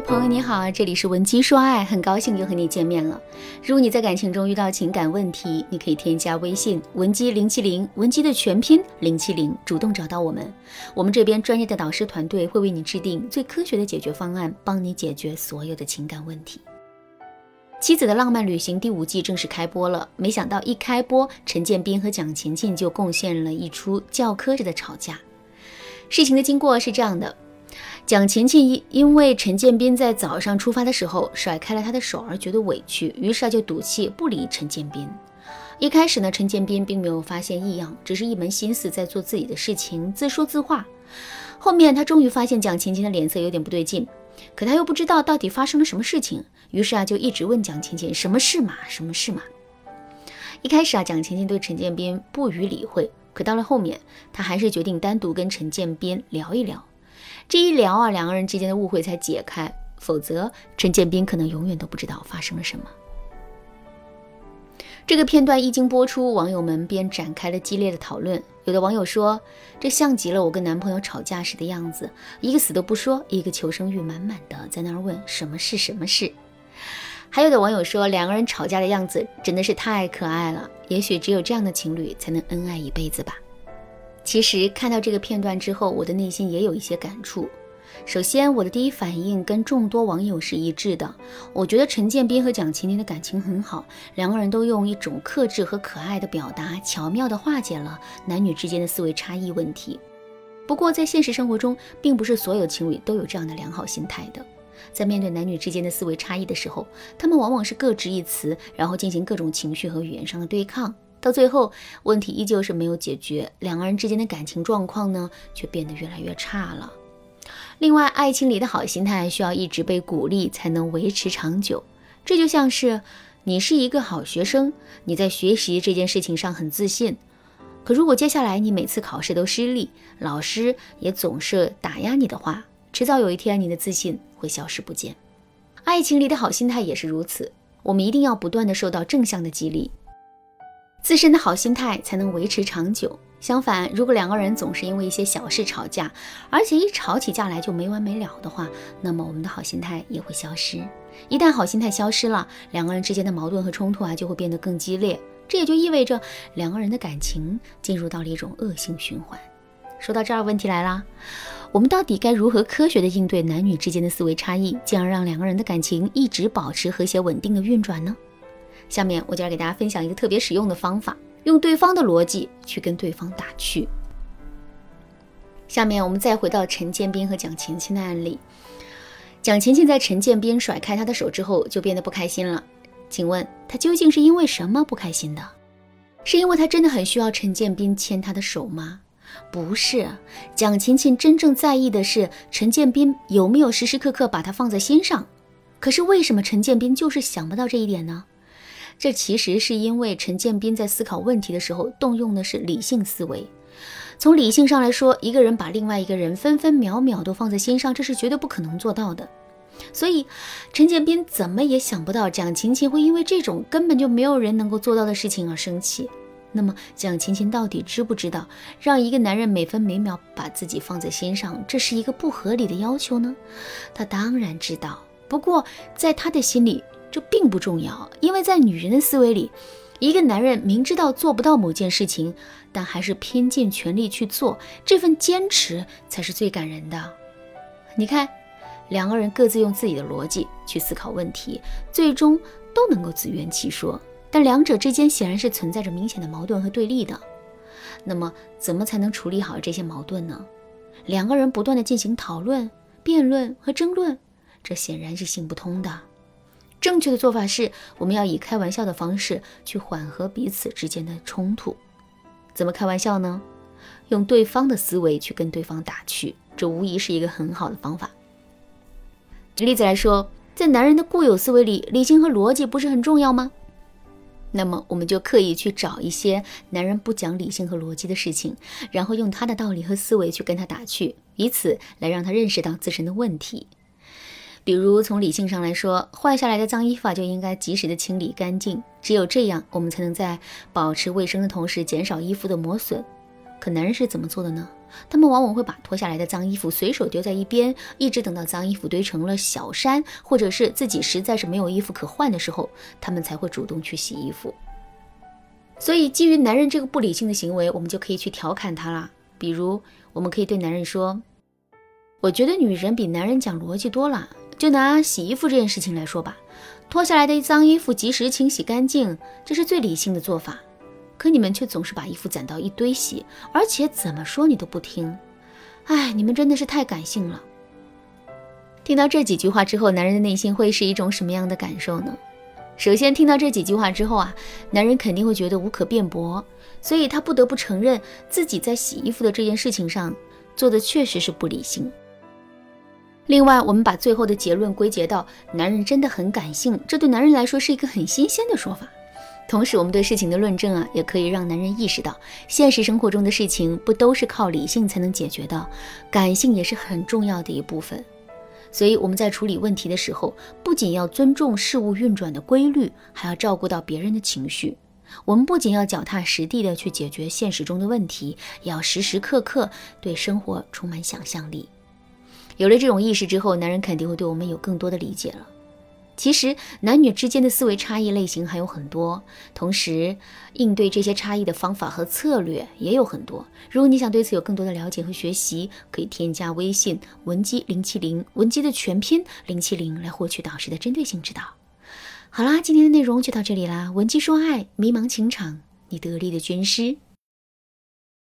朋友你好，这里是文姬说爱，很高兴又和你见面了。如果你在感情中遇到情感问题，你可以添加微信文姬零七零，文姬的全拼零七零，主动找到我们，我们这边专业的导师团队会为你制定最科学的解决方案，帮你解决所有的情感问题。《妻子的浪漫旅行》第五季正式开播了，没想到一开播，陈建斌和蒋勤勤就贡献了一出教科着的吵架。事情的经过是这样的。蒋勤勤因因为陈建斌在早上出发的时候甩开了他的手而觉得委屈，于是他就赌气不理陈建斌。一开始呢，陈建斌并没有发现异样，只是一门心思在做自己的事情，自说自话。后面他终于发现蒋勤勤的脸色有点不对劲，可他又不知道到底发生了什么事情，于是啊就一直问蒋勤勤什么事嘛，什么事嘛。一开始啊，蒋勤勤对陈建斌不予理会，可到了后面，他还是决定单独跟陈建斌聊一聊。这一聊啊，两个人之间的误会才解开，否则陈建斌可能永远都不知道发生了什么。这个片段一经播出，网友们便展开了激烈的讨论。有的网友说，这像极了我跟男朋友吵架时的样子，一个死都不说，一个求生欲满满的在那儿问什么是什么事。还有的网友说，两个人吵架的样子真的是太可爱了，也许只有这样的情侣才能恩爱一辈子吧。其实看到这个片段之后，我的内心也有一些感触。首先，我的第一反应跟众多网友是一致的，我觉得陈建斌和蒋勤勤的感情很好，两个人都用一种克制和可爱的表达，巧妙地化解了男女之间的思维差异问题。不过，在现实生活中，并不是所有情侣都有这样的良好心态的。在面对男女之间的思维差异的时候，他们往往是各执一词，然后进行各种情绪和语言上的对抗。到最后，问题依旧是没有解决，两个人之间的感情状况呢，却变得越来越差了。另外，爱情里的好心态需要一直被鼓励，才能维持长久。这就像是你是一个好学生，你在学习这件事情上很自信，可如果接下来你每次考试都失利，老师也总是打压你的话，迟早有一天你的自信会消失不见。爱情里的好心态也是如此，我们一定要不断的受到正向的激励。自身的好心态才能维持长久。相反，如果两个人总是因为一些小事吵架，而且一吵起架来就没完没了的话，那么我们的好心态也会消失。一旦好心态消失了，两个人之间的矛盾和冲突啊就会变得更激烈。这也就意味着两个人的感情进入到了一种恶性循环。说到这儿，问题来啦，我们到底该如何科学的应对男女之间的思维差异，进而让两个人的感情一直保持和谐稳定的运转呢？下面我就来给大家分享一个特别实用的方法，用对方的逻辑去跟对方打趣。下面我们再回到陈建斌和蒋勤勤的案例。蒋勤勤在陈建斌甩开他的手之后就变得不开心了，请问他究竟是因为什么不开心的？是因为他真的很需要陈建斌牵他的手吗？不是，蒋勤勤真正在意的是陈建斌有没有时时刻刻把他放在心上。可是为什么陈建斌就是想不到这一点呢？这其实是因为陈建斌在思考问题的时候动用的是理性思维。从理性上来说，一个人把另外一个人分分秒秒都放在心上，这是绝对不可能做到的。所以，陈建斌怎么也想不到蒋勤勤会因为这种根本就没有人能够做到的事情而生气。那么，蒋勤勤到底知不知道，让一个男人每分每秒把自己放在心上，这是一个不合理的要求呢？他当然知道，不过在他的心里。这并不重要，因为在女人的思维里，一个男人明知道做不到某件事情，但还是拼尽全力去做，这份坚持才是最感人的。你看，两个人各自用自己的逻辑去思考问题，最终都能够自圆其说，但两者之间显然是存在着明显的矛盾和对立的。那么，怎么才能处理好这些矛盾呢？两个人不断的进行讨论、辩论和争论，这显然是行不通的。正确的做法是，我们要以开玩笑的方式去缓和彼此之间的冲突。怎么开玩笑呢？用对方的思维去跟对方打趣，这无疑是一个很好的方法。举例子来说，在男人的固有思维里，理性和逻辑不是很重要吗？那么，我们就刻意去找一些男人不讲理性和逻辑的事情，然后用他的道理和思维去跟他打趣，以此来让他认识到自身的问题。比如从理性上来说，换下来的脏衣服啊就应该及时的清理干净，只有这样，我们才能在保持卫生的同时减少衣服的磨损。可男人是怎么做的呢？他们往往会把脱下来的脏衣服随手丢在一边，一直等到脏衣服堆成了小山，或者是自己实在是没有衣服可换的时候，他们才会主动去洗衣服。所以，基于男人这个不理性的行为，我们就可以去调侃他啦。比如，我们可以对男人说：“我觉得女人比男人讲逻辑多了。就拿洗衣服这件事情来说吧，脱下来的脏衣服及时清洗干净，这是最理性的做法。”可你们却总是把衣服攒到一堆洗，而且怎么说你都不听，哎，你们真的是太感性了。听到这几句话之后，男人的内心会是一种什么样的感受呢？首先，听到这几句话之后啊，男人肯定会觉得无可辩驳，所以他不得不承认自己在洗衣服的这件事情上做的确实是不理性。另外，我们把最后的结论归结到男人真的很感性，这对男人来说是一个很新鲜的说法。同时，我们对事情的论证啊，也可以让男人意识到，现实生活中的事情不都是靠理性才能解决的，感性也是很重要的一部分。所以我们在处理问题的时候，不仅要尊重事物运转的规律，还要照顾到别人的情绪。我们不仅要脚踏实地的去解决现实中的问题，也要时时刻刻对生活充满想象力。有了这种意识之后，男人肯定会对我们有更多的理解了。其实男女之间的思维差异类型还有很多，同时应对这些差异的方法和策略也有很多。如果你想对此有更多的了解和学习，可以添加微信文姬零七零，文姬的全拼零七零来获取导师的针对性指导。好啦，今天的内容就到这里啦，文姬说爱，迷茫情场，你得力的军师。